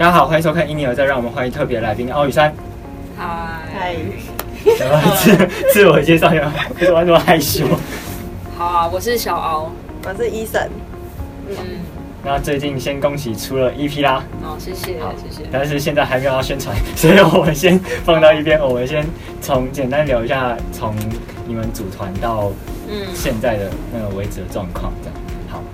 大家好，欢迎收看《因你而再》，让我们欢迎特别来宾奥雨山。嗨，什么自自我介绍一下？为什么那么害羞？好啊，我是小敖，我是医生。嗯，那最近先恭喜出了 EP 啦，好，谢谢，好谢谢。但是现在还没有要宣传，所以我们先放到一边。我们先从简单聊一下从你们组团到嗯，现在的那个为止的状况，这样。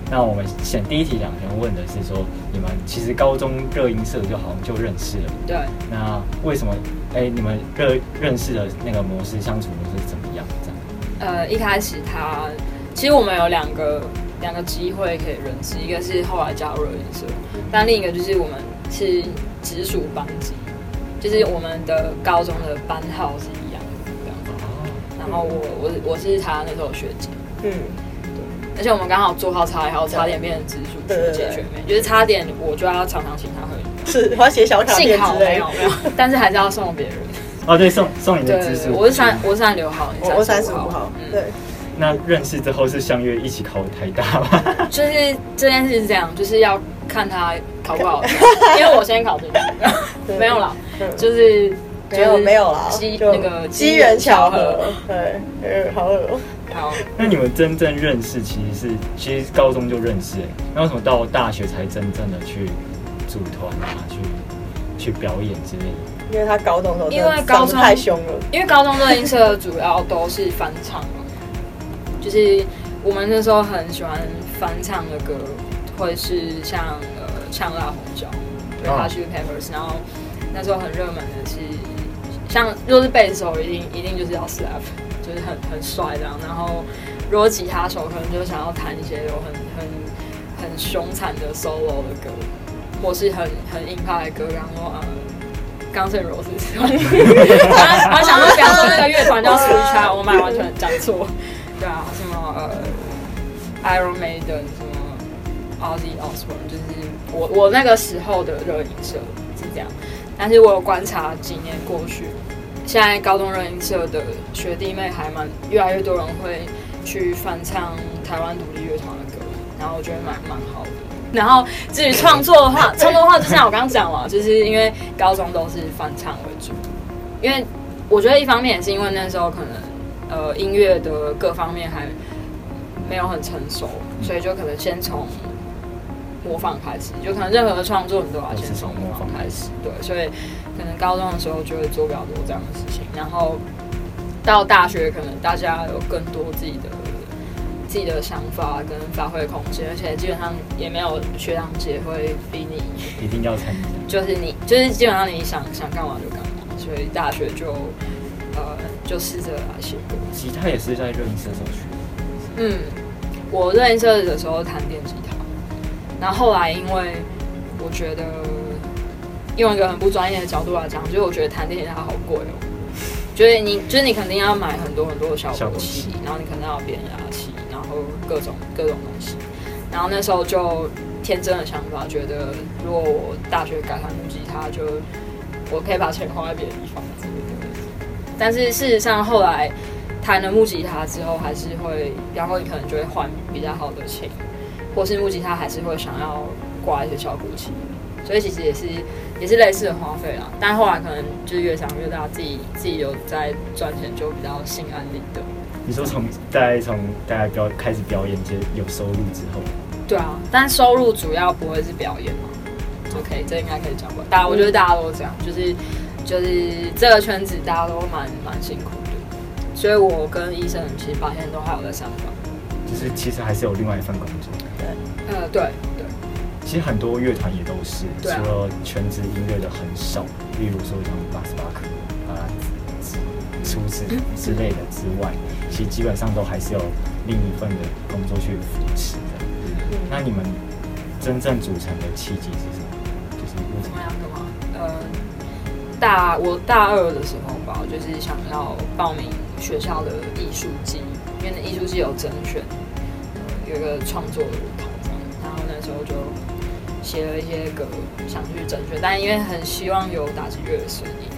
好，那我们先第一题想先问的是说，你们其实高中热音社就好像就认识了，对，那为什么？哎、你们认认识的那个模式相处模式是怎么样？这样？呃，一开始他其实我们有两个两个机会可以认识，一个是后来加入热音社，但另一个就是我们是直属班级，就是我们的高中的班号是一样的这样子。哦，然后我我我是他那时候的学姐，嗯，而且我们刚好做好差，然后差点变成直属学姐学妹，就是差点我就要常常请他喝饮料。是，我要写小卡幸片之类好没有。没有，但是还是要送别人。哦，对，送送你对对对，的知识。我是三我是三六号，你我我三十五号，嗯，对，那认识之后是相约一起考台大吗？就是这件事是这样，就是要看他考不好，因为我先考进去，没有啦，嗯就是没有没有啦，机就那个机缘巧合，对，呃，好恶好，那你们真正认识其实是其实高中就认识，哎，那为什么到大学才真正的去组团啊，去去表演之类的？因为他高中的时候因为高中太凶了，因为高中的音社主要都是翻唱嘛，就是我们那时候很喜欢翻唱的歌，会是像呃《呛辣红椒》对哦 h u s h Peppers，然后那时候很热门的是像如果是贝斯手一定一定就是要 slap，就是很很帅这样，然后如果吉他手可能就想要弹一些有很很很凶残的 solo 的歌，或是很很硬派的歌，然后呃。钢琴 Roses，我还想说，比方说那个乐团叫 Switch Child，我买完全讲错。对啊，什么呃 Iron Maiden，什么 Ozzy Osbourne，就是我我那个时候的热音社是这样。但是我有观察几年过去，现在高中热音社的学弟妹还蛮越来越多人会去翻唱台湾独立乐团的歌，然后我觉得蛮蛮好的。然后至于创作的话，创作的话就像我刚刚讲了，就是因为高中都是翻唱为主，因为我觉得一方面也是因为那时候可能呃音乐的各方面还没有很成熟，所以就可能先从模仿开始，就可能任何的创作你都要先从模仿开始，对，所以可能高中的时候就会做比较多这样的事情，然后到大学可能大家有更多自己的。自己的想法跟发挥空间，而且基本上也没有学长姐会逼你，一定要参加。就是你就是基本上你想想干嘛就干嘛，所以大学就呃就试着来写歌。吉他也是在热音社时候学的。嗯，我热音社的时候弹电吉他，然后后来因为我觉得用一个很不专业的角度来讲，就是我觉得弹电吉他好贵哦。就是你，就是你肯定要买很多很多的效果器，然后你可能要变压器，然后各种各种东西。然后那时候就天真的想法，觉得如果我大学改弹木吉他，就我可以把钱花在别的地方之类的。但是事实上后来弹了木吉他之后，还是会，然后你可能就会换比较好的琴，或是木吉他还是会想要挂一些效果器。所以其实也是也是类似的花费啦，但后来可能就是越长越大，自己自己有在赚钱，就比较心安理得。你说从大概从大概表开始表演就有收入之后，对啊，但收入主要不会是表演嘛，？OK，这应该可以讲吧。大家我觉得大家都这样，就是就是这个圈子大家都蛮蛮辛苦的，所以我跟医生其实白天都还有在上班。就是其实还是有另外一份工作。对呃，对对。其实很多乐团也都是，啊除了全职音乐的很少，例如说像巴斯巴克啊、厨子之类的之外，其实基本上都还是有另一份的工作去扶持的。那你们真正组成的契机是什么？就是为什么？样的吗？呃，大我大二的时候吧，就是想要报名学校的艺术季，因为那艺术季有甄选，呃有一个创作的舞台，然后那时候就写了一些歌，想去整选，但因为很希望有打击乐的声音，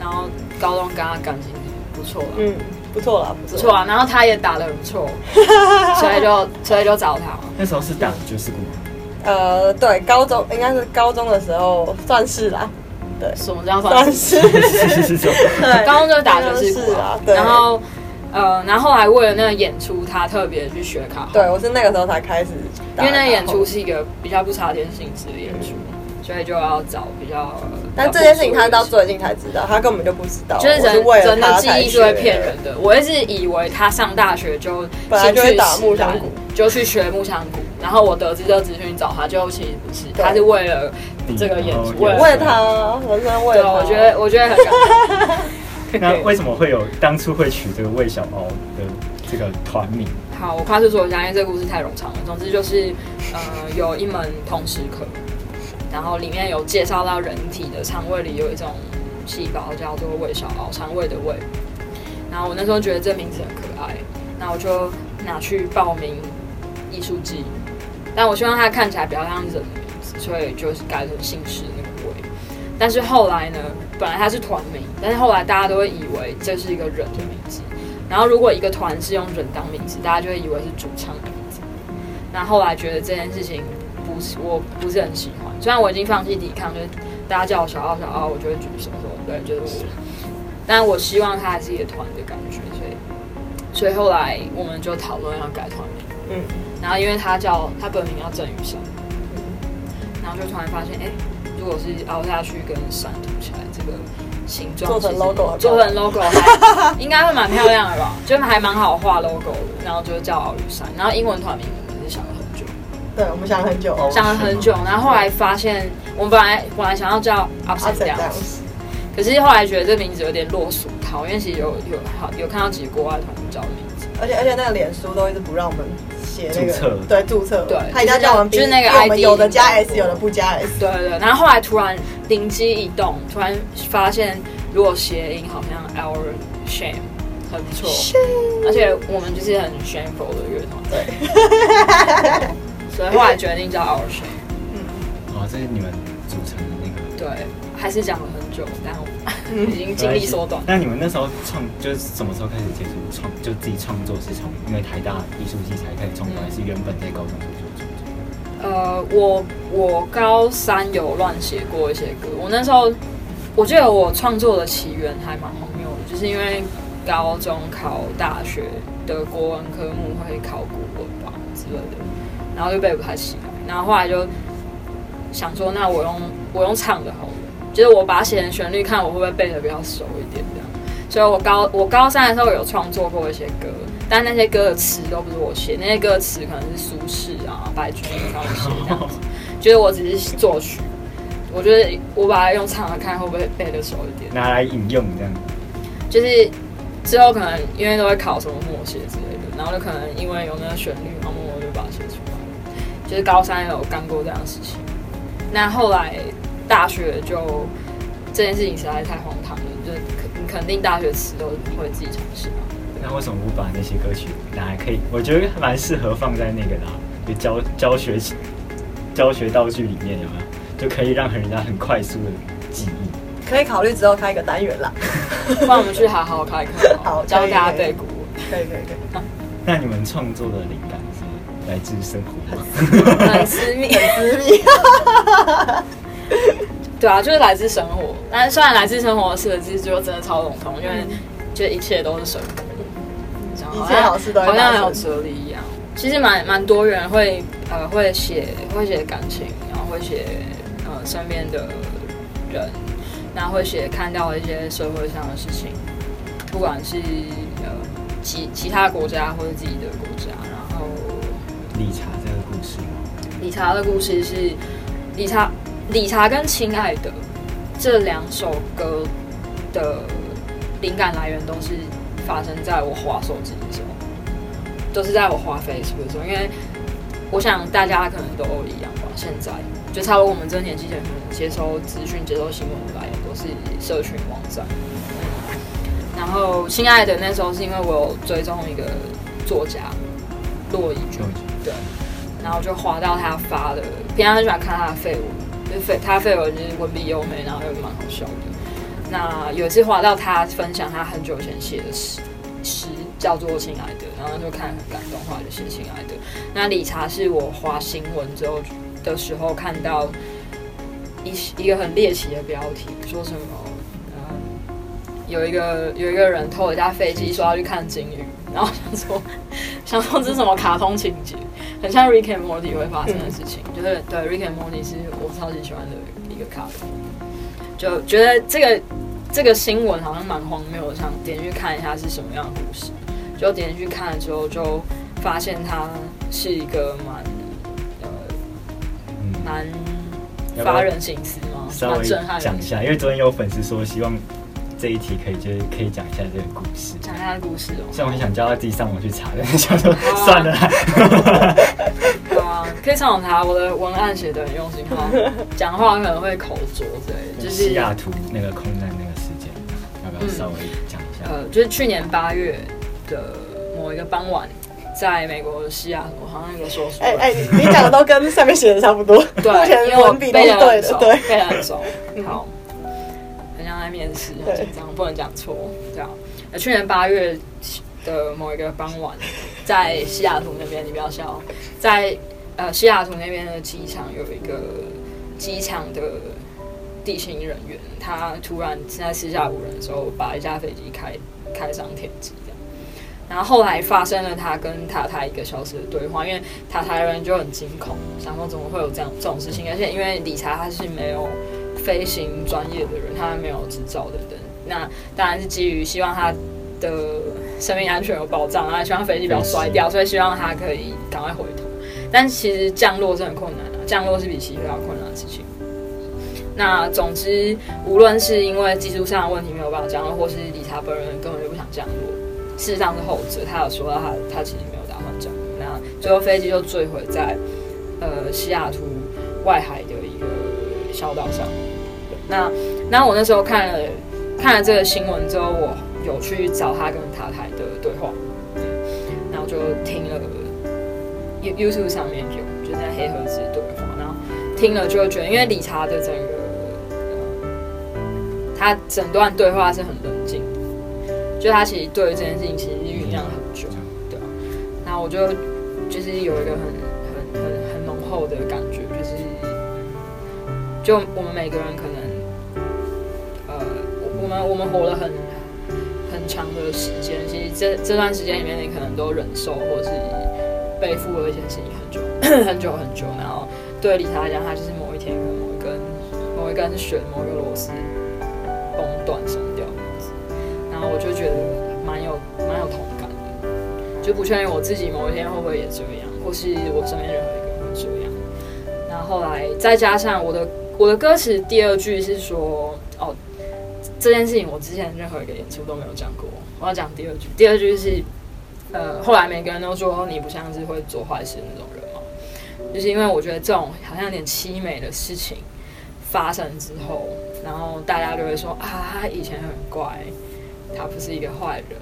然后高中跟他感情不错了，嗯，不错啦，不不错啊，然后他也打的很不错，所以就所以就找他。那时候是打爵士鼓吗，呃，对，高中应该是高中的时候算是啦，对，什么叫算算是，是 是是，对，高中就是打爵士鼓是啊，对，然后呃，然后后来为了那个演出，他特别去学卡号，对我是那个时候才开始因为那个演出是一个比较不插电性质的演出，所以就要找比较。但这件事情他到最近才知道，他根本就不知道，就是人我为了人的记忆是会骗人的。我一直以为他上大学就本来就会打木箱鼓，就去学木箱鼓，然后我得知这个资讯找他，就其实不是，他是为了这个演出，哦为了他，我真的为，了他，我觉得我觉得很感动。那为什么会有当初会取这个魏小猫的这个团名？好，我快速说一下，因为这个故事太冗长了。总之就是，呃，有一门通识课，然后里面有介绍到人体的肠胃里有一种细胞叫做胃小螯，肠胃的胃。然后我那时候觉得这名字很可爱，那我就拿去报名艺术季，但我希望它看起来比较像人的名字，所以就是改成姓氏。但是后来呢，本来它是团名，但是后来大家都会以为这是一个人的名字。然后如果一个团是用人当名字，大家就会以为是主唱的名字。那后来觉得这件事情不是我不是很喜欢，虽然我已经放弃抵抗，就是大家叫我小奥小奥，我就会举手说对，就是我。但我希望它还是一个团的感觉，所以所以后来我们就讨论要改团名。嗯，然后因为他叫他本名叫郑雨生，然后就突然发现，哎、如果是凹下去跟山凸起来，这个形状做成 logo 做成 logo 还 应该会蛮漂亮的吧？就还蛮好画 logo 的，然后就叫鳌雨山，然后英文团名我们是想了很久，对，我们想了很久，哦想了很久，然后后来发现我们本来本来想要叫 Ups 阿 and 成这样 Downs，可是后来觉得这名字有点落俗套，因为其实有有好有看到几个国外团叫的名字。而且而且那个脸书都一直不让我们写那个注册。对注册，对他一定要叫我们就是那个 ID 有的加 S，有的不加 S，对对对，然后后来突然灵机一动，突然发现如果谐音好像 our shame 很不错，而且我们就是很 shameful 的乐团，对，所以后来决定叫 our shame。哦，这是你们组成的那个。对，还是讲了很久，但我嗯 已经尽力缩短。那你们那时候创就是什么时候开始接触创，就自己创作是从因为台大艺术系才开始创作，还是原本在高中就做创作？呃，我我高三有乱写过一些歌，我那时候我记得我创作的起源还蛮荒谬的，就是因为高中考大学的国文科目会考古文吧之类的，然后就背不太起来，然后后来就想说，那我用我用唱的好了，就是我把它写成旋律，看我会不会背的比较熟一点这样。所以我高我高三的时候有创作过一些歌，但那些歌的词都不是我写，那些歌词可能是苏轼啊、白居易他们写这样子。就是我只是作曲，我觉得我把它用唱的看会不会背的熟一点。拿来引用这样。就是之后可能因为都会考什么默写之类的，然后就可能因为有那个旋律，然后默默就把它写出来了。就是高三有干过这样的事情，那后来大学就这件事情实在太荒唐了，就肯肯定大学词都会自己尝试嘛。那为什么不把那些歌曲拿来可以？我觉得蛮适合放在那个啦，就教教学教学道具里面有没有？就可以让人家很快速的记忆。可以考虑之后开一个单元啦，不然我们去好好开课，好教可以可以大家背古文。可以可以可以，那你们创作的灵感是来自生活吗？很私密，很私密，对啊，就是来自生活。但是虽然来自生活四个字就真的超笼统，因为嗯就一切都是生活，好事都好像很有哲理一样。其实蛮蛮多人会呃会写会写感情，然后会写呃身边的人，然后会写看到一些社会上的事情，不管是呃其其他国家或者自己的国家，理查这个故事吗？理查的故事是理查理查跟亲爱的这两首歌的灵感来源都是发生在我滑手机的时候，都是在我滑 Facebook 的时候，因为我想大家可能都一样吧，现在就差不多我们这个年纪的人接收资讯、接收新闻的来源都是社群网站。然后，亲爱的那时候是因为我有追踪一个作家洛伊，对，然后就划到他发的，平常很喜欢看他的废文，就是废他废文就是文笔优美，然后又蛮好笑的。那有一次划到他分享他很久以前写的诗，诗叫做《亲爱的》，然后就看很感动，后来就写《亲爱的》。那理查是我划新闻之后的时候看到一一个很猎奇的标题，说什么，有一个有一个人偷了一架飞机，说要去看鲸鱼，然后想说想说这是什么卡通情节，很像 Rick and Morty 会发生的事情，就是对 Rick and Morty 是我超级喜欢的一个卡通，就觉得这个这个新闻好像蛮荒谬的，想点进去看一下是什么样的故事，就点进去看了之后就发现它是一个蛮呃嗯，蛮发人深思吗？稍微蛮震撼人心讲一下，因为昨天有粉丝说希望这一题可以就是可以讲一下这个故事。讲一下故事哦。虽然我很想叫他自己上网去查，但是想说算了 啊，可以上网查，我的文案写的很用心哈，讲话可能会口拙之类的，就是西雅图那个空难那个事件，要不要稍微讲一下？呃，就是去年八月的某一个傍晚，在美国西雅图，好像有说书哎哎，你讲的都跟上面写的差不多，目对，前因为我文笔都背是对的，对。背得很熟。嗯 好，在面试，很紧张，不能讲错。这样，呃，去年八月的某一个傍晚，在西雅图那边，你不要笑，在呃西雅图那边的机场有一个机场的地勤人员，他突然现在四下无人的时候，把一架飞机开开上天际，然后后来发生了他跟塔台一个小时的对话，因为塔台人就很惊恐，想说怎么会有这样这种事情，而且因为理查他是没有飞行专业的人，他没有执照等等，那 当然是基于希望他的生命安全有保障，然后希望飞机不要摔掉，所以希望他可以赶快回头。但其实降落是很困难的、降落是比起飞要困难的事情。那总之，无论是因为技术上的问题没有办法降落，或是理查本人根本就不想降落，事实上是后者。他有说到他他其实没有打算降落，那最后飞机就坠毁在呃西雅图外海的小岛上。那那我那时候看了看了这个新闻之后，我有去找他跟塔台的对话，嗯然后就听了 You YouTube 上面有，就在黑盒子对话，然后听了就会觉得，因为理查的整个呃，他整段对话是很冷静，就他其实对于这件事情其实酝酿很久，对啊，然后我就就是有一个很很很很浓厚的感觉，就我们每个人可能，呃，我我们我们活了很很长的时间，其实这这段时间里面，你可能都忍受或者是背负了一些事情很久 很久很久，然后对理查来讲，他就是某一天可能某一根某一根弦某一个螺丝崩断松掉，然后我就觉得蛮有蛮有同感的，就不确定我自己某一天会不会也这样，或是我身边任何一个人会这样。然后来再加上我的我的歌词第二句是说，哦，这件事情我之前任何一个演出都没有讲过，我要讲第二句。第二句是，呃，后来每个人都说你不像是会做坏事的那种人嘛，就是因为我觉得这种好像有点凄美的事情发生之后，然后大家就会说啊，他以前很乖，他不是一个坏人。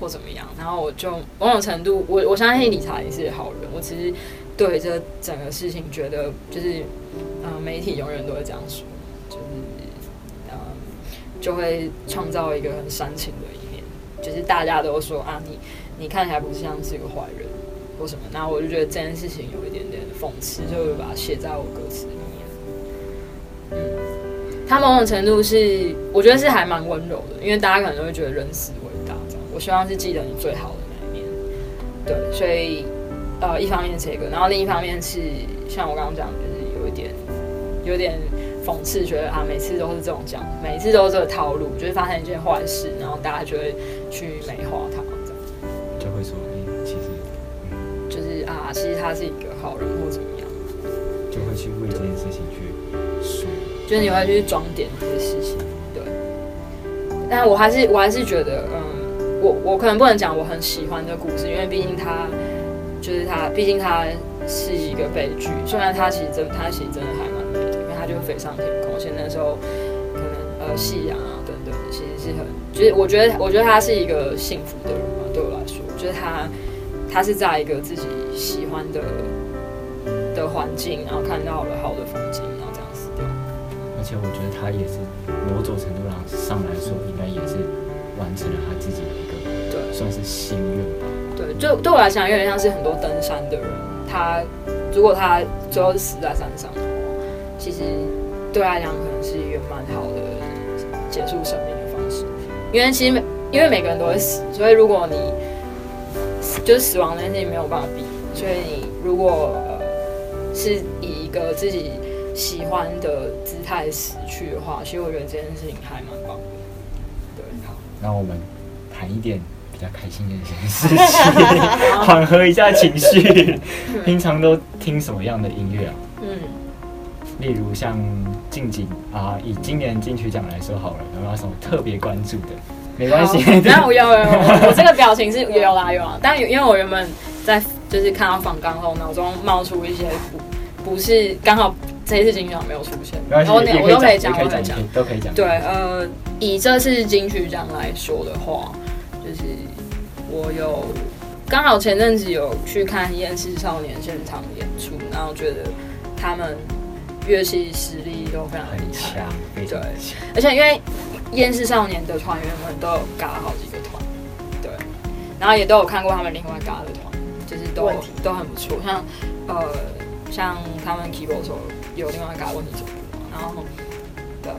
或怎么样，然后我就某种程度，我我相信理查也是好人，我只是对这整个事情觉得，就是，呃，媒体永远都会这样说，就是，呃，就会创造一个很煽情的一面，就是大家都说啊，你你看起来不像是一个坏人或什么，那我就觉得这件事情有一点点讽刺，就会把它写在我歌词里面。嗯，它某种程度是，我觉得是还蛮温柔的，因为大家可能都会觉得人死为大这样，我希望是记得你最好的那一面。对，所以呃，一方面这个，然后另一方面是像我刚刚讲，就是有一点有点讽刺，觉得啊，每次都是这种讲，每次都是这个套路，就是发生一件坏事，然后大家就会去美化它，这样就会说，哎、其实就是啊，其实他是一个好人或怎么样，就会去为这件事情去说，就是你会去装点这些事情，对。但我还是我还是觉得，嗯，我我可能不能讲我很喜欢这故事，因为毕竟他就是他，毕竟他是一个悲剧。虽然他其实真，他其实真的还蛮它就飞上天空，而且那时候可能呃夕阳啊等等，其实是很，就是我觉得我觉得他是一个幸福的人嘛，对我来说，就是他他是在一个自己喜欢的的环境，然后看到了好的风景，然后这样死掉。而且我觉得他也是某种程度上上来说，应该也是完成了他自己的一个对算是心愿吧。对，就对我来讲，有点像是很多登山的人，他如果他最后是死在山上其实对他来讲可能是一个蛮好的结束生命的方式。因为其实每因为每个人都会死，所以如果你就是死亡这件事情没有办法避，所以你如果呃是以一个自己喜欢的姿态死去的话，其实我觉得这件事情还蛮棒的。对，好。那我们谈一点比较开心的一件事情，缓和一下情绪。平常都听什么样的音乐啊？嗯，例如像近景啊，以今年金曲奖来说好了，有没有什么特别关注的？没关系，那我有有有，我 这个表情是有啦有啦，但因为我原本在就是看到访刚后，脑中冒出一些不不是刚好这一次金曲奖没有出现，然后也我都可以讲，都可以讲。都可以讲。对，呃，以这次金曲奖来说的话，就是我有刚好前阵子有去看《厌世少年》现场演出，然后觉得他们乐器实力都非常很厉害强，，对。而且因为厌世少年的团员们都有嘎好几个团，对，然后也都有看过他们另外嘎的团，就是都问题都很不错，像呃像他们 keyboard 手有另外嘎问题手部嘛，然后呃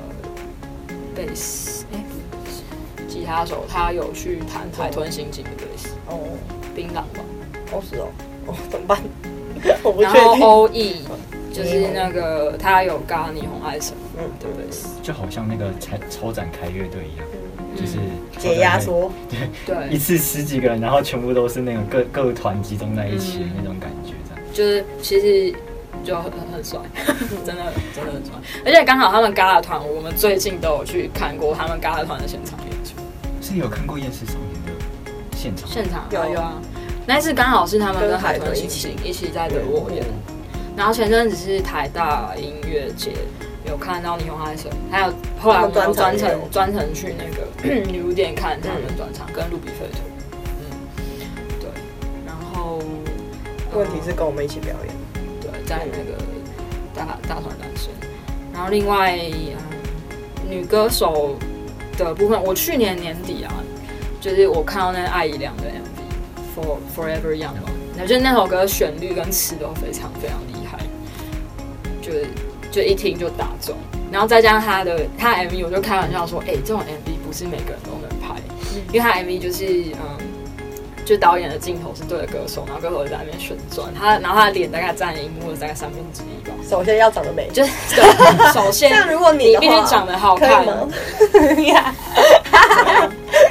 贝斯哎吉他手他有去弹海豚刑警的贝斯，哦，槟榔吧，哦是哦，哦怎么办？我不确然后定。O E 就是那个他有嘎霓虹爱神嗯，对不对，就好像那个超超展开乐队一样，就是解压缩，对对，一次十几个人，然后全部都是那个各各团集中在一起的那种感觉，这样。就是其实就很很很帅，真的真的很帅。而且刚好他们嘎的团，我们最近都有去看过他们嘎的团的现场演出，是有看过《厌世少年》的现场，现场有。有有啊。那一次刚好是他们跟跟海豚刑海豚一起。一起在德国演，然后前阵子是台大音乐节有看到霓虹爱神，还有后来我们专程专程去那个 女巫店看他们专场，跟路比费特。嗯，对，然后问题是跟我们一起表演。对，在那个大大团男生，然后另外、嗯、女歌手的部分，我去年年底啊，就是我看到那个艾怡良的 MV For Forever Young 嘛，那就那首歌旋律跟词都非常非常厉害，就是就一听就打中，然后再加上他的他的 MV，我就开玩笑说，哎、这种 MV 不是每个人都能拍，因为他 MV 就是嗯。就导演的镜头是对着歌手，然后歌手就在那边旋转，他然后他的脸大概占荧幕的大概三分之一吧。首先要长得美，就是 对，首先像如果你必须长得好看，吗？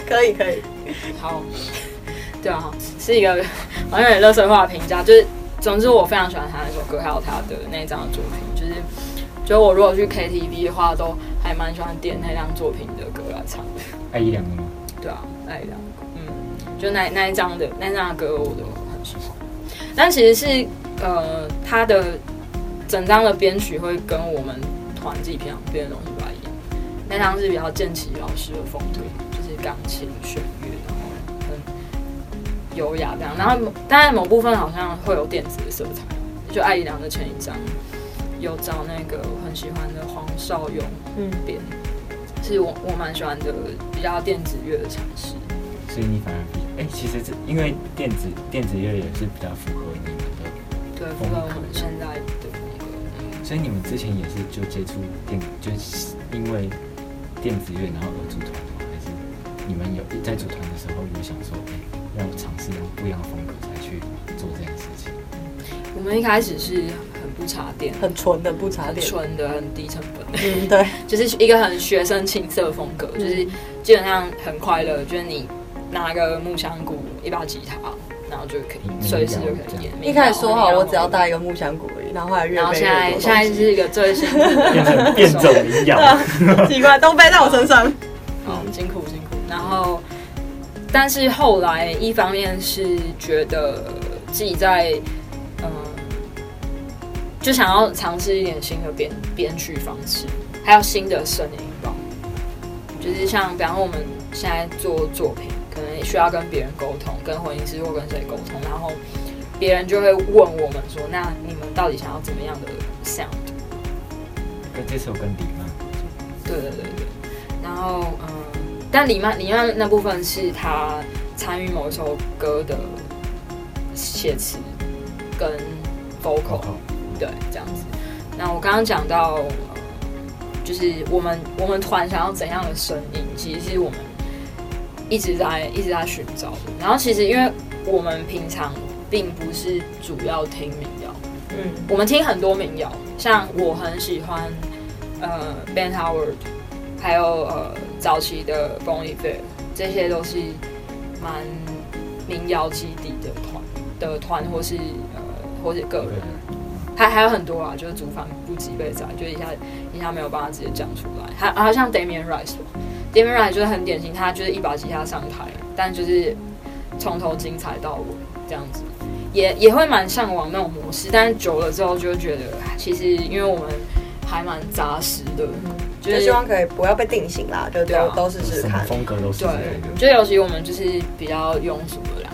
可以 可以，好，对啊，是一个好像有点乐色化的评价。就是，总之我非常喜欢他那首歌，还有他的那一张的作品。就我如果去 KTV 的话，都还蛮喜欢点那张作品的歌来唱的。爱一两的吗？对啊，爱一张，嗯，就那那一张的那张的歌我都很喜欢。但其实是呃，他的整张的编曲会跟我们团自己平常编的东西不太一样。那张是比较剑奇老师的风格，就是钢琴、弦乐，然后很优雅这样。然后当然某部分好像会有电子的色彩，就爱一良的前一张有找那个我很喜欢的黄少勇嗯，编。是我我蛮喜欢的比较电子乐的尝试。所以你反而比哎、其实这因为电子电子乐也是比较符合你们的，对，符合我们现在的那个，嗯，所以你们之前也是就接触电，就是因为电子乐然后而组团吗？还是你们有在组团的时候有想说，哎、要尝试用不一样的风格才去做这件事情？我们一开始是很不插电，很纯的不插很电，纯的，很低成本，嗯，对，就是一个很学生青涩风格，嗯就是基本上很快乐，就是你拿个木箱鼓、一把吉他，然后就可以嗯随时就可以演。一开始说好我只要带，一个木箱鼓而已，然后后来越然后背现在现越多东西在是一个最新的 变成变种民谣，奇怪都背在我身上，好，辛苦辛苦。然后，但是后来一方面是觉得自己在嗯，就想要尝试一点新的编编曲方式，还有新的声音吧。就是像，比方说我们现在做作品，可能需要跟别人沟通，跟混音师或跟谁沟通，然后别人就会问我们说：“那你们到底想要怎么样的 sound？” 跟这次有跟李曼，对对对对，然后嗯，但李曼李曼那部分是他参与某一首歌的写词跟 vocal，对，这样子。那我刚刚讲到，呃就是我们我们团想要怎样的声音，其实是我们一直在一直在寻找的。然后其实因为我们平常并不是主要听民谣，嗯我们听很多民谣，像我很喜欢呃 Ben Howard，还有呃早期的 Bon Iver，这些都是蛮民谣基底的团的团，或是呃或是个人，还还有很多啊，就是主反不及被宰，就一下一下没有办法直接讲出来。还还有像 Damian Rice 吧，Damian Rice 就是很典型，他就是一把吉他上台，但就是从头精彩到尾这样子。也也会蛮向往那种模式，但是久了之后就觉得，其实因为我们还蛮扎实的，就就是希望可以不要被定型啦，就对啊都是试试看。风格都是对这个，就尤其我们就是比较庸俗的两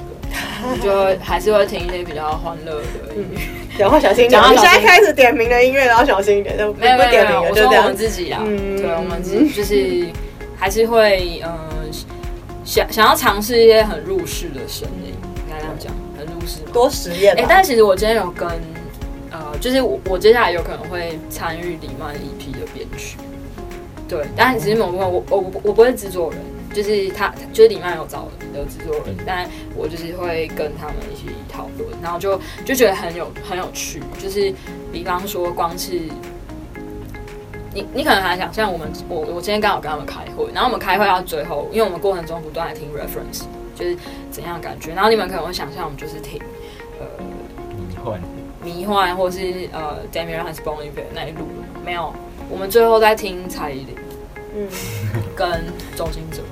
个，就还是会听一些比较欢乐的音乐。讲话小心一点你现在开始点名的音乐，然后小心一点，就没有没有没有，不点名我说我们。自己啊，嗯对，我们自己就是还是会嗯想想要尝试一些很入世的声音，应该这样讲，很入世。多实验哎、啦。但其实我今天有跟呃，就是我我接下来有可能会参与李曼 EP 的编曲，对，但只是某部分我我我我不会制作人，就是他就是里面有找的制作人嗯，但我就是会跟他们一起讨论，然后就就觉得很有很有趣，就是比方说光是。你你可能还想像我们我我今天刚好跟他们开会，然后我们开会到最后，因为我们过程中不断在听 reference，就是怎样的感觉，然后你们可能会想象我们就是听呃迷幻，迷幻或是呃 Damian 还是 Bon Iver 那一路，没有，我们最后在听蔡依林嗯，跟周星哲。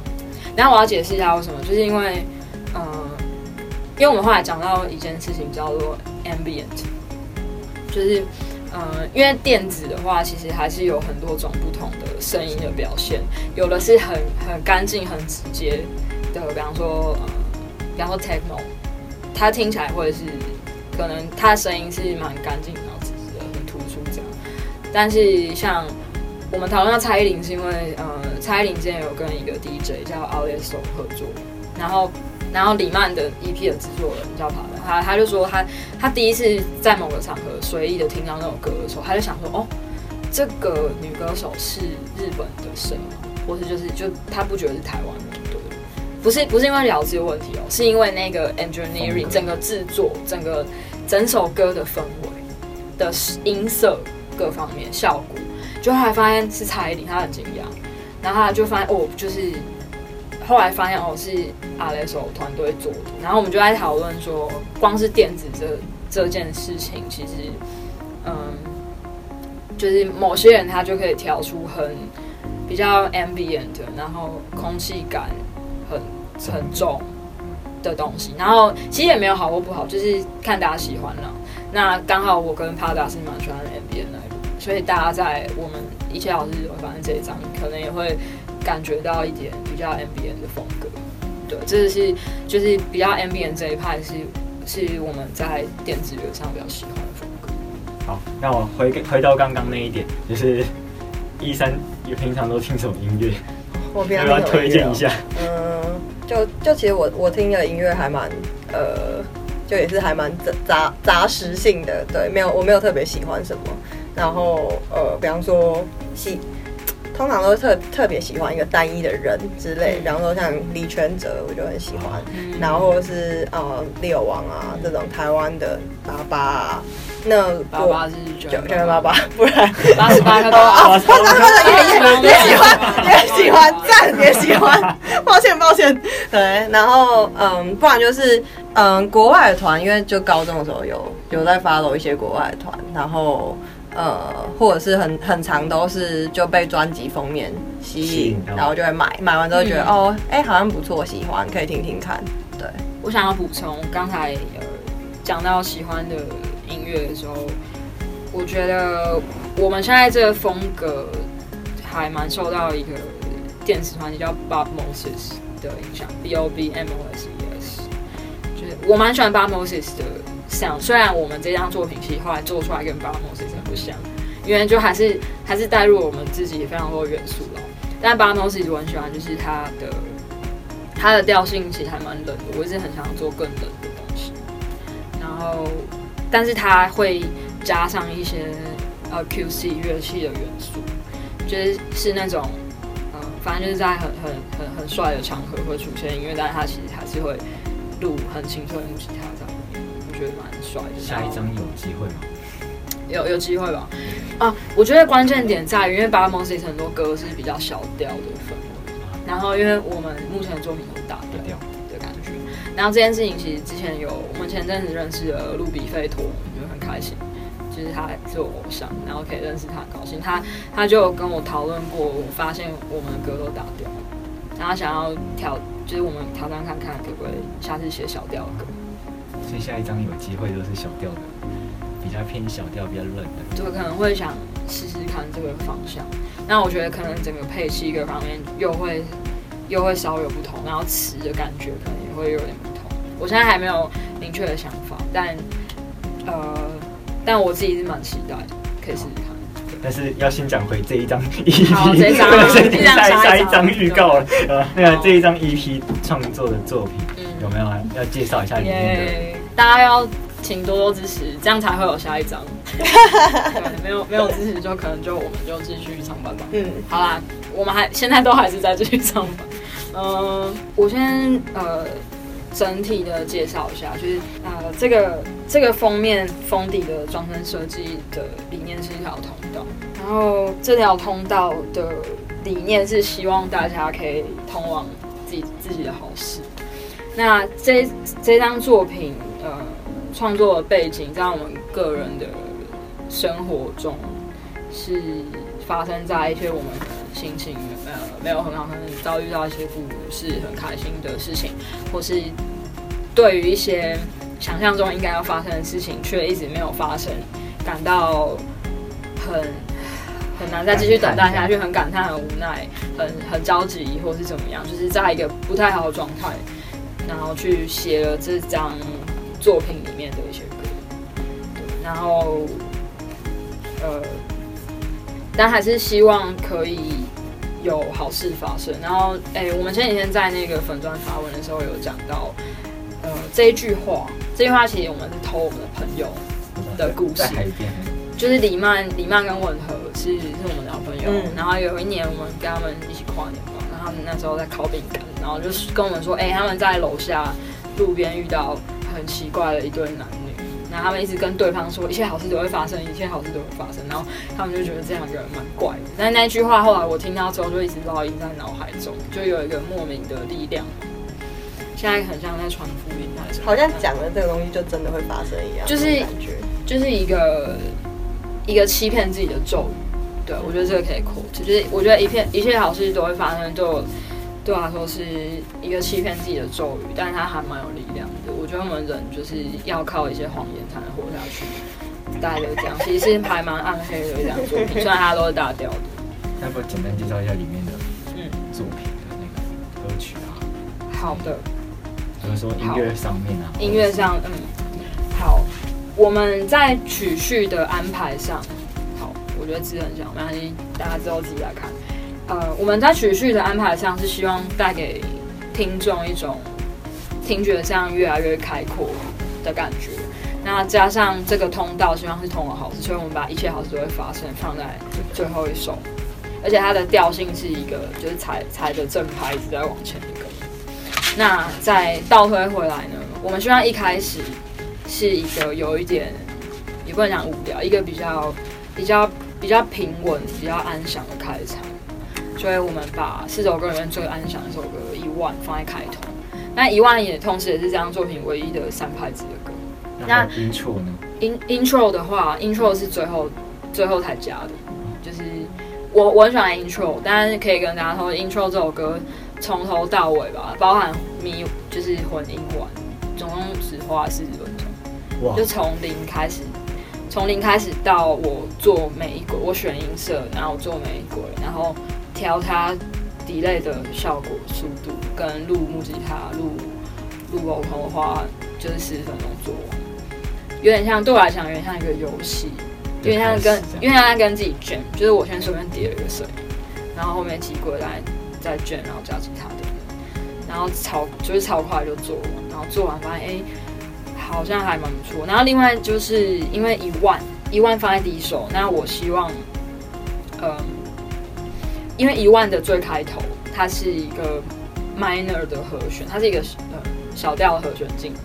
然后我要解释一下为什么，就是因为呃，因为我们后来讲到一件事情叫做 ambient，就是呃，因为电子的话，其实还是有很多种不同的声音的表现，有的是很很干净、很直接的，比方说呃，比方说 techno，它听起来会是可能它声音是蛮干净，然后直直的，很突出这样。但是像我们讨论到蔡依林，是因为呃，蔡依林之前有跟一个 DJ 叫 Alesso 合作，然后然后李曼的 EP 的制作人叫帕拉，他他就说他他第一次在某个场合随意的听到那首歌的时候，他就想说哦，这个女歌手是日本的声吗？或是就是就他不觉得是台湾人，对。不是不是因为了解问题哦，是因为那个 engineering 整个制作整个整首歌的氛围的音色各方面效果，就后来发现是蔡依林，他很惊讶，然后他就发现哦，就是后来发现哦是阿雷手团队做的，然后我们就在讨论说，光是电子这这件事情，其实嗯，就是某些人他就可以调出很比较 ambient，然后空气感很很重的东西，然后其实也没有好或不好，就是看大家喜欢了。那刚好我跟帕达是蛮喜欢 ambient 那一路，所以大家在我们一切老师反正这一张可能也会感觉到一点比较 ambient 的风格。对，这是就是比较 ambient 这一派是是我们在电子乐上比较喜欢的风格。好，那我回回到刚刚那一点，就是一三也平常都听什么音乐，我平要不要常推荐一下？嗯，就就其实我我听的音乐还蛮呃，就也是还蛮杂杂杂食性的，对，没有我没有特别喜欢什么，然后呃，比方说喜。通常都是特特别喜欢一个单一的人之类，比方说像李全哲，我就很喜欢，嗯然后或是呃六王啊这种台湾的爸爸啊，那爸爸是九九九八八，不然八十八个哦八哦，或者或者也也也喜欢，也喜欢赞，也喜欢。抱歉抱歉，对，然后嗯，不然就是嗯，国外的团，因为就高中的时候有有在 follow 一些国外的团，然后呃，或者是很很长都是就被专辑封面吸引吸引，然后就会买，买完之后觉得、嗯。哦，哎、好像不错，喜欢，可以听听看。对，我想要补充，刚才呃讲到喜欢的音乐的时候，我觉得我们现在这个风格还蛮受到一个电子团体叫 Bob Moses 的影响，B O B M O S E S，就是我蛮喜欢 Bob Moses 的 sound，虽然我们这张作品其实后来做出来跟巴拿莫斯很不像，因为就还是还是带入我们自己非常多元素了。但 Bob Moses 我很喜欢，就是他的它的调性其实还蛮冷的，我一直很想要做更冷的东西。然后但是它会加上一些呃 QC 乐器的元素，就是是那种嗯、反正就是在很很很很帅的场合会出现音乐，但是它其实还是会录很清脆的吉他，下一张有机会吗？有有机会吧？啊，我觉得关键点在于，因为 b a r m o s 很多歌是比较小调的氛围，然后因为我们目前的作品都是大调调的感觉，然后这件事情其实之前有我们前阵子认识了路比费托，我觉得很开心，就是他是我偶像，然后可以认识他很高兴，他他就跟我讨论过，我发现我们的歌都大调，然后想要挑，就是我们挑战看看可不可以下次写小调的歌。所以下一张有机会都是小调的，比较偏小调、比较冷的。就可能会想试试看这个方向。那我觉得可能整个配器各方面又会又会稍有不同，然后词的感觉可能也会有点不同。我现在还没有明确的想法，但呃，但我自己是蛮期待，可以试试看。但是要先讲回这一张 EP，好这一张下 下一张预告了。呃，那个这一张 EP 创作的作品嗯有没有啊？要介绍一下里面的？耶！大家要请多多支持，这样才会有下一张。对，没有没有支持，就可能就我们就继续上班吧。嗯，好啦，我们还现在都还是在继续上班。嗯、我先呃整体的介绍一下，就是呃这个这个封面封底的装帧设计的理念是一条通道，然后这条通道的理念是希望大家可以通往自己自己的好事。那这这张作品呃创作的背景在我们个人的生活中是发生在一些我们心情呃没有很好，可能遭遇到一些不是很开心的事情，或是对于一些想象中应该要发生的事情却一直没有发生，感到很很难再继续等待下去，很感叹、很无奈、很很着急，或是怎么样，就是在一个不太好的状态，然后去写了这张作品里面的一些歌，对然后呃，但还是希望可以有好事发生。然后，哎、我们前几天在那个粉砖发文的时候有讲到，呃，这一句话，这句话其实我们是偷我们的朋友，的故事就是李曼、李曼跟吻合是是我们的好朋友。嗯然后有一年我们跟他们一起跨年嘛，然后他们那时候在烤饼干，然后就是跟我们说，哎、他们在楼下路边遇到很奇怪的一对男女。然后他们一直跟对方说，一切好事都会发生，一切好事都会发生。然后他们就觉得这两个人蛮怪的。但那句话后来我听到之后，就一直烙印在脑海中，就有一个莫名的力量。现在很像在传福音那种，好像讲了这个东西就真的会发生一样，就是感觉。就是一个一个欺骗自己的咒语。对，我觉得这个可以 quote，就是我觉得一片一切好事都会发生，对我对我来说是一个欺骗自己的咒语，但是它还蛮有力量的。我觉得我们人就是要靠一些谎言才能活下去，大概就是这样。其实是还蛮暗黑的一张作品，虽然它都是大调的。要不要简单介绍一下里面的嗯，作品的那个歌曲啊？好的。比如说音乐上面啊，音乐上，嗯，好，我们在曲序的安排上，好，我觉得字很像，没关系，大家之后自己来看。呃，我们在曲序的安排上是希望带给听众一种听觉上越来越开阔的感觉。那加上这个通道，希望是通往好事，所以我们把一切好事都会发生放在最后一首，而且它的调性是一个就是踩踩着正拍一直在往前的歌。那再倒推回来呢，我们希望一开始是一个有一点，也不能讲无聊，一个比较比较比较平稳、比较安详的开场。所以我们把四首歌里面最安详的一首歌《一万》放在开头。那一万也同时也是这张作品唯一的三拍子的歌。那 intro 呢？in intro 的话，intro 是最后最后才加的，就是我我很喜欢 intro，但是可以跟大家说，intro 这首歌从头到尾吧，包含咪就是混音完，总共只花四十分钟，哇就从零开始，从零开始到我做每一轨，我选音色，然后我做每一轨，然后调它 delay 的效果、速度，跟录木吉他、录录 vocal 的话，就是十分钟做完。有点像对我来讲，有点像一个游戏，有点像跟，有点像在跟自己卷，就是我先随便叠了一个水，然后后面几轨来再卷，然后加吉他的，然后超就是超快就做完，然后做完发现哎、好像还蛮不错。然后另外就是因为一万一万放在第一首，那我希望，嗯，因为一万的最开头它是一个 minor 的和弦，它是一个呃小调和弦进来，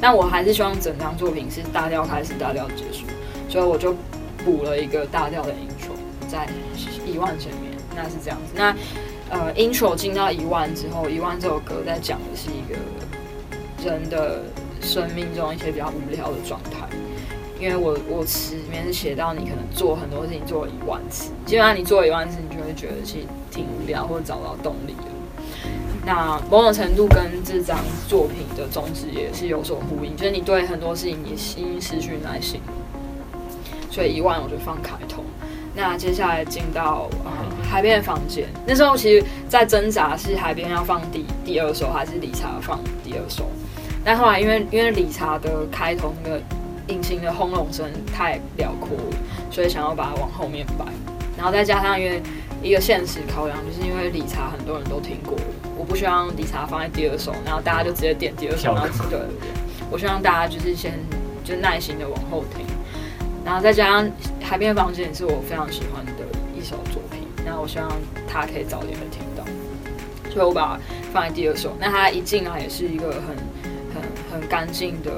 但我还是希望整张作品是大调开始，大调结束，所以我就补了一个大调的 intro 在一万前面，那是这样子。那呃，intro 进到一万之后，一万这首歌在讲的是一个人的生命中一些比较无聊的状态。因为我我词里面是写到你可能做很多事情做了一万次，基本上你做了一万次，你就会觉得其实挺无聊或者找不到动力了。那某种程度跟这张作品的宗旨也是有所呼应，就是你对很多事情你已经失去耐心，所以一万我就放开头。那接下来进到呃海边的房间，那时候其实在挣扎是海边要放第第二首还是理查放第二首，但后来因为因为理查的开头那个。引擎的轰隆声太辽阔了，所以想要把它往后面摆。然后再加上因为一个现实考量，就是因为理查很多人都听过了，我不希望理查放在第二首，然后大家就直接点第二首。然后对我希望大家就是先就耐心的往后听。然后再加上海边房间也是我非常喜欢的一首作品，那我希望他可以早点听到，所以我把它放在第二首。那他一进来也是一个很很很干净的。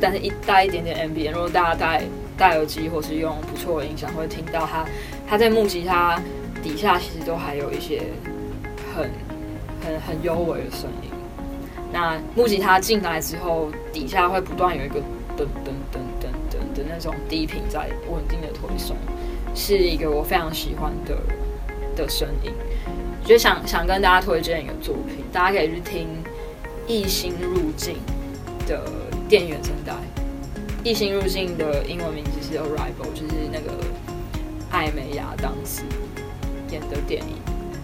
但是，一带一点点 M B，如果大家戴戴耳机或是用不错的音响，会听到它，它在木吉他底下其实都还有一些很很很幽微的声音。那木吉他进来之后，底下会不断有一个噔噔噔噔噔的那种低频在稳定的推送，是一个我非常喜欢的的声音。就想想跟大家推荐一个作品，大家可以去听《异星入境》的。电原声带，《异星入境》的英文名字是《Arrival》，就是那个艾美亚当斯演的电影。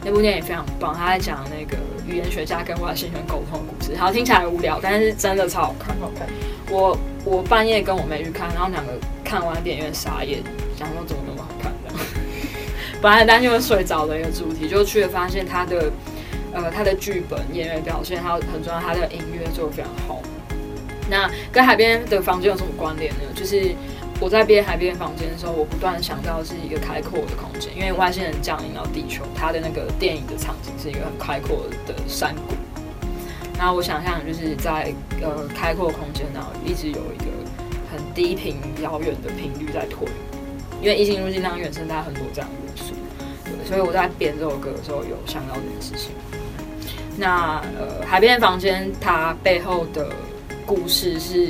那部电影非常棒，他在讲那个语言学家跟外星人沟通的故事。好听起来无聊，但是真的超好看。好看。我我半夜跟我妹去看，然后两个看完电影院傻眼，想说怎么那么好看这样。本来担心会睡着的一个主题，就去了发现他的呃他的剧本、演员表现，还有很重要，他的音乐做的非常好。那跟海边的房间有什么关联呢？就是我在编海边房间的时候，我不断想到是一个开阔的空间，因为外星人降临到地球，它的那个电影的场景是一个很开阔的山谷。然后我想象就是在呃开阔空间，然后一直有一个很低频遥远的频率在推，因为异星入境当原声带很多这样的元素，对，所以我在编这首歌的时候有想到这件事情。那呃海边房间它背后的。故事是，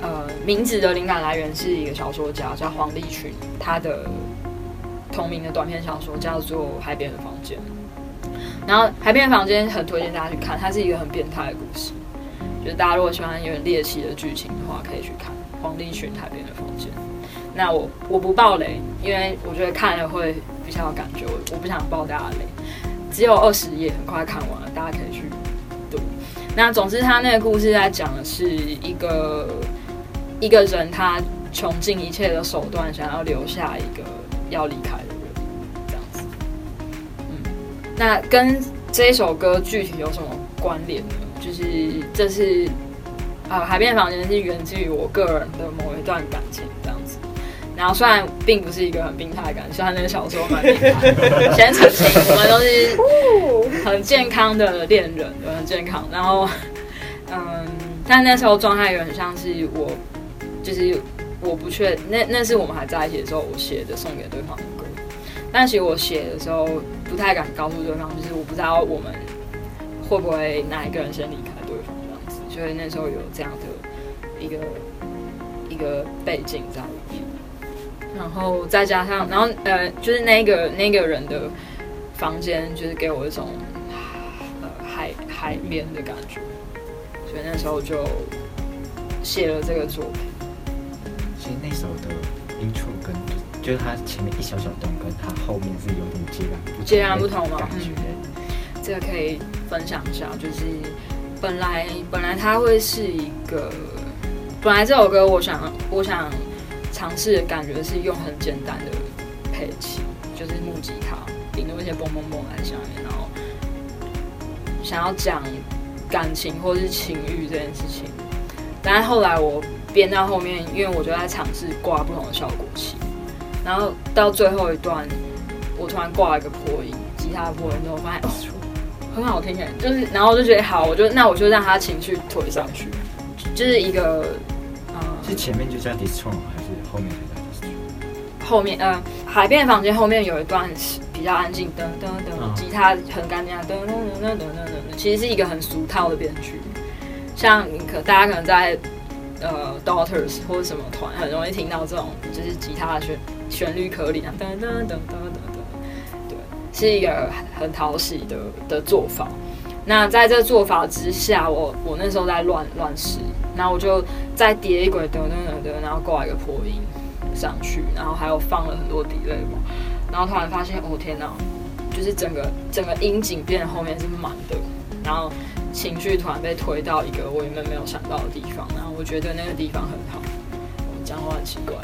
呃，名字的灵感来源是一个小说家叫黄立群，他的同名的短篇小说叫做《海边的房间》。然后《海边的房间》很推荐大家去看，它是一个很变态的故事。就是大家如果喜欢有点猎奇的剧情的话，可以去看黄立群《海边的房间》。那我我不爆雷，因为我觉得看了会比较有感觉，我我不想爆大家雷。只有二十页，很快看完了，大家可以去。那总之，他那个故事在讲的是一个一个人，他穷尽一切的手段，想要留下一个要离开的人，这样子。嗯，那跟这一首歌具体有什么关联呢？就是这是啊，海边房间是源自于我个人的某一段感情，这样子。然后虽然并不是一个很病态感，虽然那个小说蛮病态，先澄清，我们都是很健康的恋人，很健康。然后，嗯，但那时候状态也很像是我，就是我不确，那那是我们还在一起的时候，我写的送给对方的歌。但其实我写的时候不太敢告诉对方，就是我不知道我们会不会哪一个人先离开对方这样子，所以那时候有这样的一个一个背景在里面。然后再加上，然后呃，就是那个那个人的房间，就是给我一种呃海海边的感觉，所以那时候就写了这个作品。其实那首的 intro 跟就是它前面一小小段，跟它后面是有点截然不截然不同嘛？感觉这个可以分享一下，就是本来本来它会是一个，本来这首歌我想我想。尝试的感觉是用很简单的配器，就是木吉他，顶多一些嘣嘣嘣在下面，然后想要讲感情或是情欲这件事情，但是后来我编到后面，因为我就在尝试挂不同的效果器，然后到最后一段，我突然挂了一个破音，吉他的破音之后，发现哦，很好听哎，就是然后我就觉得好，我就那我就让他情绪推上去，就是一个呃是前面就叫 Destroy 还是后面就叫 Destroy？后面呃海边房间后面有一段比较安静，噔噔噔，嗯吉他很干净啊，噔噔噔噔噔噔噔，其实是一个很俗套的编曲，像你可大家可能在呃 Daughters 或者什么团很容易听到这种就是吉他的旋旋律颗粒啊，噔噔噔噔噔噔，对，是一个很讨喜的的做法。那在这做法之下，我我那时候在乱乱试，然后我就再叠一轨噔噔噔噔，然后挂一个破音上去，然后还有放了很多底类嘛，然后突然发现，哦天哪，就是整个整个音景变后面是满的，然后情绪突然被推到一个我原本没有想到的地方，然后我觉得那个地方很好。我讲话很奇怪，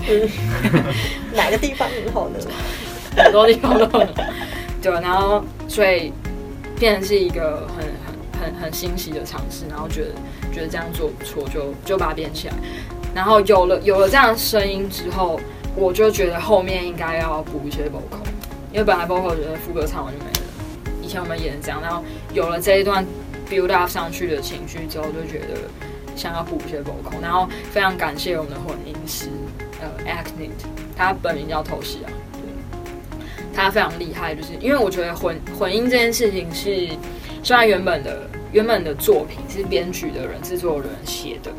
哪个地方很好呢？很多地方都很好。对，然后所以变成是一个很很很欣喜的尝试，然后觉得觉得这样做不错，就就把它编起来。然后有了有了这样的声音之后，我就觉得后面应该要补一些 vocal，因为本来 vocal 觉得副歌唱完就没了。以前我们演这样，然后有了这一段 build up 上去的情绪之后，就觉得想要补一些 vocal，然后非常感谢我们的混音师呃 Acnit，他本名叫透西啊，对，他非常厉害，就是因为我觉得混混音这件事情是虽然原本的原本的作品是编曲的人、制作人写的，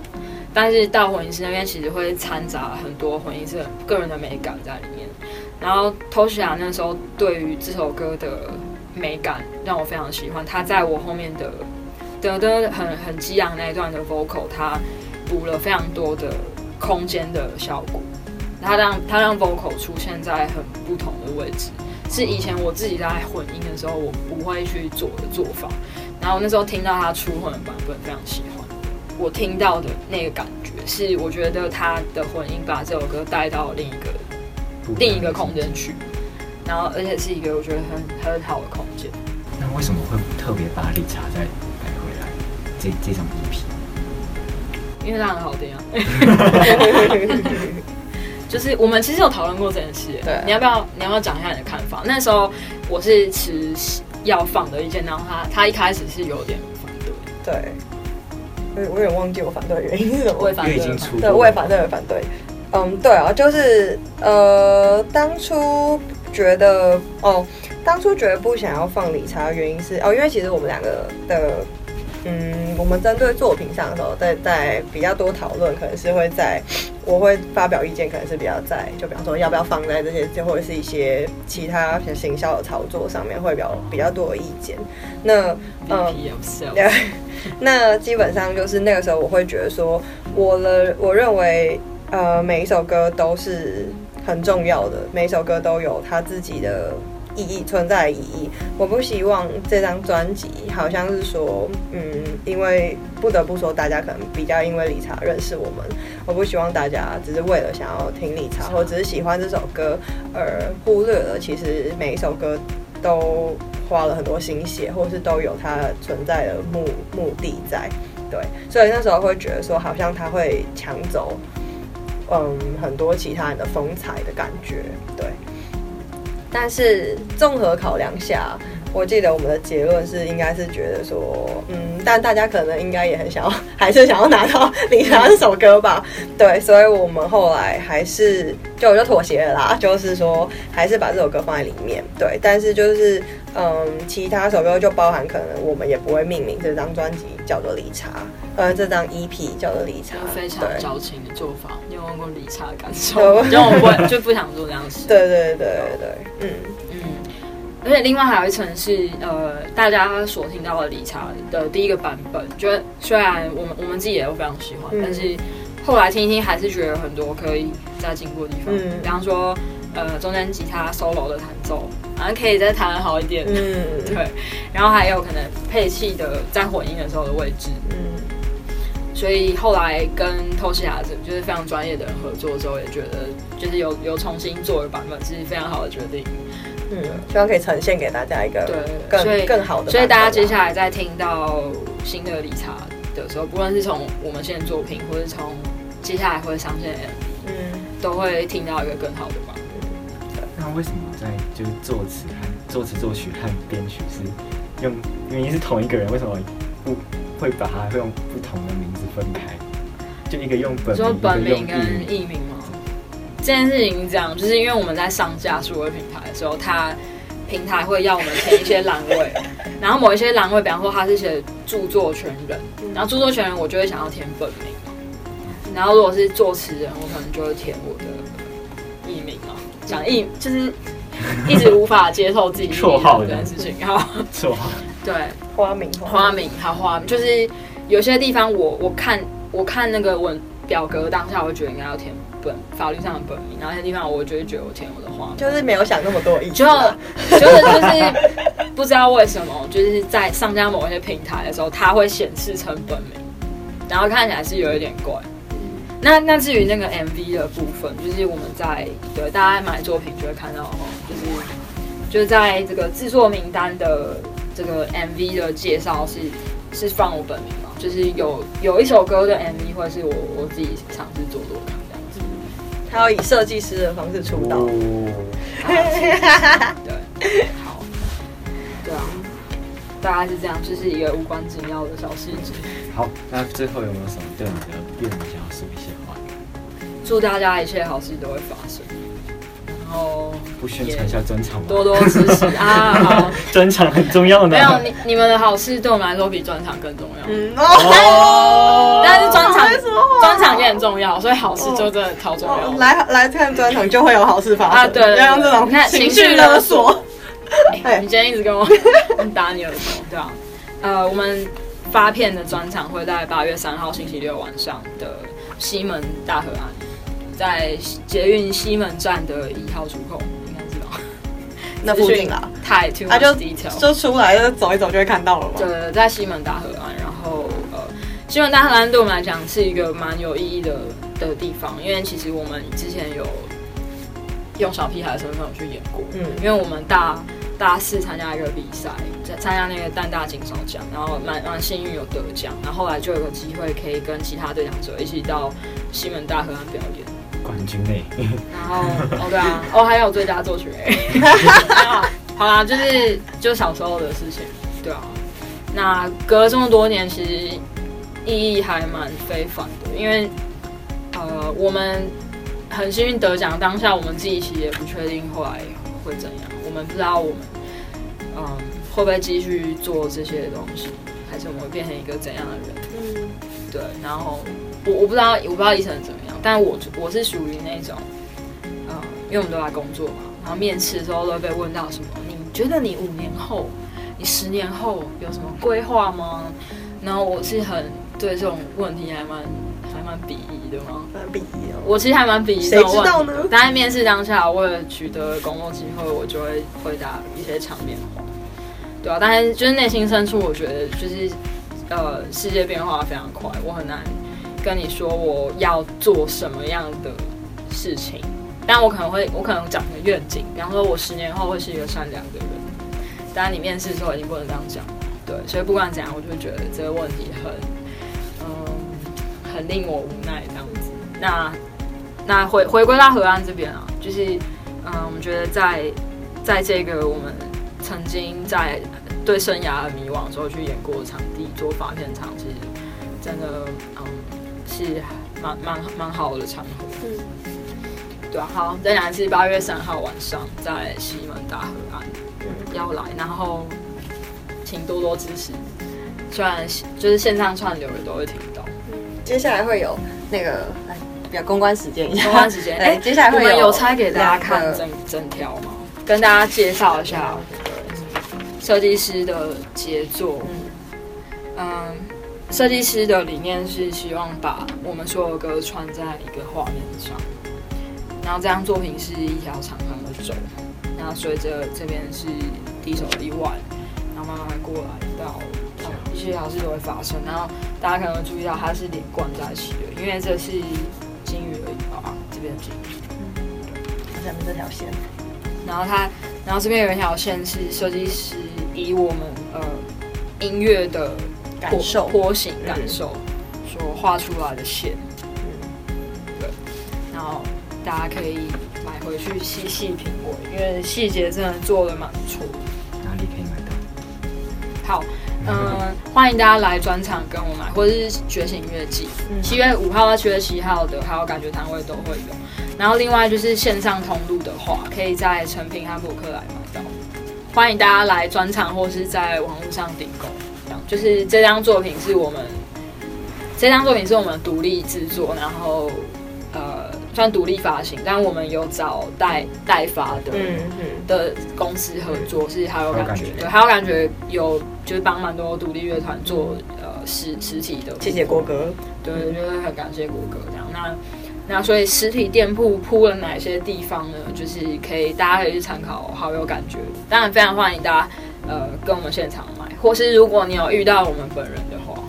但是到混音师那边其实会掺杂很多混音师个人的美感在里面。然后 Tosha 那时候对于这首歌的美感让我非常喜欢，他在我后面的的的很很激昂那一段的 vocal，他补了非常多的空间的效果，他让他让 vocal 出现在很不同的位置，是以前我自己在混音的时候我不会去做的做法。然后那时候听到他初混的版本，非常喜欢。我听到的那个感觉是，我觉得他的混音把这首歌带到另一个另一个空间去，然后而且是一个我觉得很很好的空间。那为什么会特别把理查再带回来这这张 EP？因为它很好听啊。就是我们其实有讨论过这件事，对你要不要你要不要讲一下你的看法？那时候我是持要放的意见，然后他他一开始是有点反对，对，我我有点忘记我反对的原因是什么我也。反对因为已经出对，我也反对，我也反对。嗯，对啊，就是呃，当初觉得哦，当初觉得不想要放理查的原因是哦，因为其实我们两个的嗯，我们针对作品上的时候，在在比较多讨论，可能是会在 我会发表意见，可能是比较在就比方说要不要放在这些，就或者是一些其他行销的操作上面会比较比较多的意见。那嗯。VP of sales，对，那基本上就是那个时候，我会觉得说，我的我认为，呃，每一首歌都是很重要的，每一首歌都有它自己的意义存在的意义。我不希望这张专辑好像是说，嗯，因为不得不说，大家可能比较因为理查认识我们，我不希望大家只是为了想要听理查，或只是喜欢这首歌而忽略了其实每一首歌都花了很多心血，或是都有它存在的目目的在。对，所以那时候会觉得说，好像他会抢走，嗯，很多其他人的风采的感觉。对，但是综合考量下，我记得我们的结论是，应该是觉得说，嗯，但大家可能应该也很想要，还是想要拿到理查这首歌吧？对，所以我们后来还是就就妥协了啦，就是说还是把这首歌放在里面。对，但是就是嗯，其他首歌就包含可能我们也不会命名这张专辑叫做理查，呃，这张 EP 叫做理查，非常对矫情的做法。你有问过理查的感有受？就我不就不想做这样的事。对对对对对，嗯。嗯，而且另外还有一层是呃，大家所听到的理查的第一个版本，觉得虽然我们我们自己也都非常喜欢，嗯但是后来听一听还是觉得很多可以再进步的地方。嗯比方说呃中间吉他 solo 的弹奏，好像可以再弹得好一点。嗯，对，然后还有可能配器的在混音的时候的位置，嗯，所以后来跟透西亚就是非常专业的人合作之后，也觉得就是有有重新做的版本是非常好的决定。嗯，希望可以呈现给大家一个对，更更好的。所以大家接下来在听到新的理查的时候，不论是从我们现在作品，或者从接下来会上线的 MV，嗯，都会听到一个更好的版本。那为什么在就是作词和作词作曲和编曲是用明明是同一个人，为什么不会把它会用不同的名字分开？就一个用本你说名，本名一个用跟艺名吗？这件事情是这样，就是因为我们在上架数位平台的时候，它平台会要我们填一些栏位，然后某一些栏位，比方说它是写著作权人，然后著作权人我就会想要填本名，然后如果是作词人，我可能就会填我的艺名嘛，讲艺就是一直无法接受自己 绰号这件事情，然后错号。对。花名花名还花名，就是有些地方我我看我看那个文表格当下，我觉得应该要填本法律上的本名，然后那些地方我就会觉得我填我的话，就是没有想那么多意思就啊。就是就是不知道为什么，就是在上架某一些平台的时候，它会显示成本名，然后看起来是有一点怪。那那至于那个 MV 的部分，就是我们在对大家买作品就会看到哦，就是就是在这个制作名单的这个 MV 的介绍是是放我本名嘛，就是有有一首歌的 MV 会是我我自己尝试做做看这样子。他要以设计师的方式出道。哦，对，好，对啊，大概是这样，就是一个无关紧要的小细节。好，那最后有没有什么对你的愿想要说一些话？祝大家一切好事都会发生，然后不宣传一下专场吗？多多支持啊！好，专场很重要呢。没有你你们的好事对我们来说比专场更重要，嗯哦但是专场专场也很重要，所以好事就真的超重要哦。来来看专场就会有好事发生啊对要用这种看情绪勒索。哎你今天一直跟我打你耳朵，对啊，呃，我们发片的专场会在八月三号星期六晚上的西门大河岸，在捷运西门站的一号出口，应该知道。那附近啦，太 too 啊 much 就。就出来就走一走就会看到了嘛。对，在西门大河岸，然后呃，西门大河岸对我们来讲是一个蛮有意义的的地方，因为其实我们之前有用小屁孩的身份有去演过，嗯因为我们大大四参加一个比赛，在参加那个淡大金手奖，然后蛮蛮幸运有得奖，然后后来就有个机会可以跟其他得奖者一起到西门大河岸表演。冠军呢？然后 哦对啊，哦还有最佳作曲人，没有啊好啦，就是就小时候的事情，对啊。那隔了这么多年，其实意义还蛮非凡的，因为呃我们很幸运得奖，当下我们自己其实也不确定后来会怎样，我们不知道我们嗯会不会继续做这些东西，还是我们会变成一个怎样的人。嗯，对，然后我我不知道我不知道医生怎么样，但我我是属于那种，呃，因为我们都在工作嘛，然后面试的时候都会被问到什么，你觉得你五年后、你十年后有什么规划吗？然后我是很对这种问题还蛮还蛮鄙夷的吗，蛮鄙夷哦。我其实还蛮鄙夷谁这种问知道呢。但在面试当下，为了取得工作机会，我就会回答一些场面话，对啊，但是就是内心深处，我觉得就是呃，世界变化非常快，我很难跟你说我要做什么样的事情，但我可能会，我可能讲个愿景，比方说我十年后会是一个善良的人。当然，你面试的时候一定不能这样讲，对，所以不管怎样，我就会觉得这个问题很，嗯，很令我无奈这样子。那那回回归到河岸这边啊，就是嗯，我们觉得在在这个我们曾经在对生涯很迷惘的时候去演过场地做发片场，其实真的嗯是蛮蛮蛮好的场合。嗯对啊，好，再讲一次，八月三号晚上在西门大河岸嗯要来，然后请多多支持。虽然就是线上串流也都会听到。接下来会有那个来比较公关时间一下，公关时间，哎，接下来会有我们有拆给大家看整整条吗？跟大家介绍一下设计师的杰作。嗯，设计师的理念是希望把我们所有歌穿在一个画面上，然后这样作品是一条长长的轴，然后随着这边是第一首的一万，然后慢慢过来到。呃一些小事都会发生，然后大家可能会注意到它是连贯在一起的，因为这是金鱼而已啊，这边的金鱼。下面这条线，然后它，然后这边有一条线是设计师以我们呃音乐的感受波形嗯感受所画出来的线，嗯对，然后大家可以买回去细细品味，因为细节真的做的蛮不错。哪里可以买到？好，嗯、欢迎大家来专场跟我买，或者是觉醒音乐季，嗯七月五号到七月七号的，还有感觉摊位都会有。然后另外就是线上通路的话，可以在成品和博客来买到。欢迎大家来专场或是在网络上订购。就是这张作品是我们这张作品是我们独立制作，然后呃算独立发行，但我们有找代代发的。嗯嗯，的公司合作是还有感觉，还有感觉对，还有感觉有就是帮蛮多独立乐团做呃实实体的，谢谢郭，哥。对，就是很感谢国哥这样。那那所以实体店铺铺了哪些地方呢？就是可以大家可以去参考，好有感觉。当然非常欢迎大家呃跟我们现场买，或是如果你有遇到我们本人的话，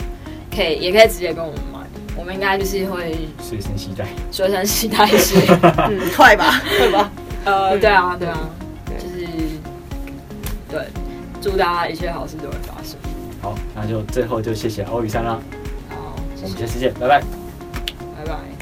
可以也可以直接跟我们买，我们应该就是会随身携带。随身携带一些。嗯，快吧，快吧。呃，嗯对啊，对啊，对就是对，祝大家一切好事都会发生。好，那就最后就谢谢欧雨山啦，好，我们下次见，拜拜。拜拜。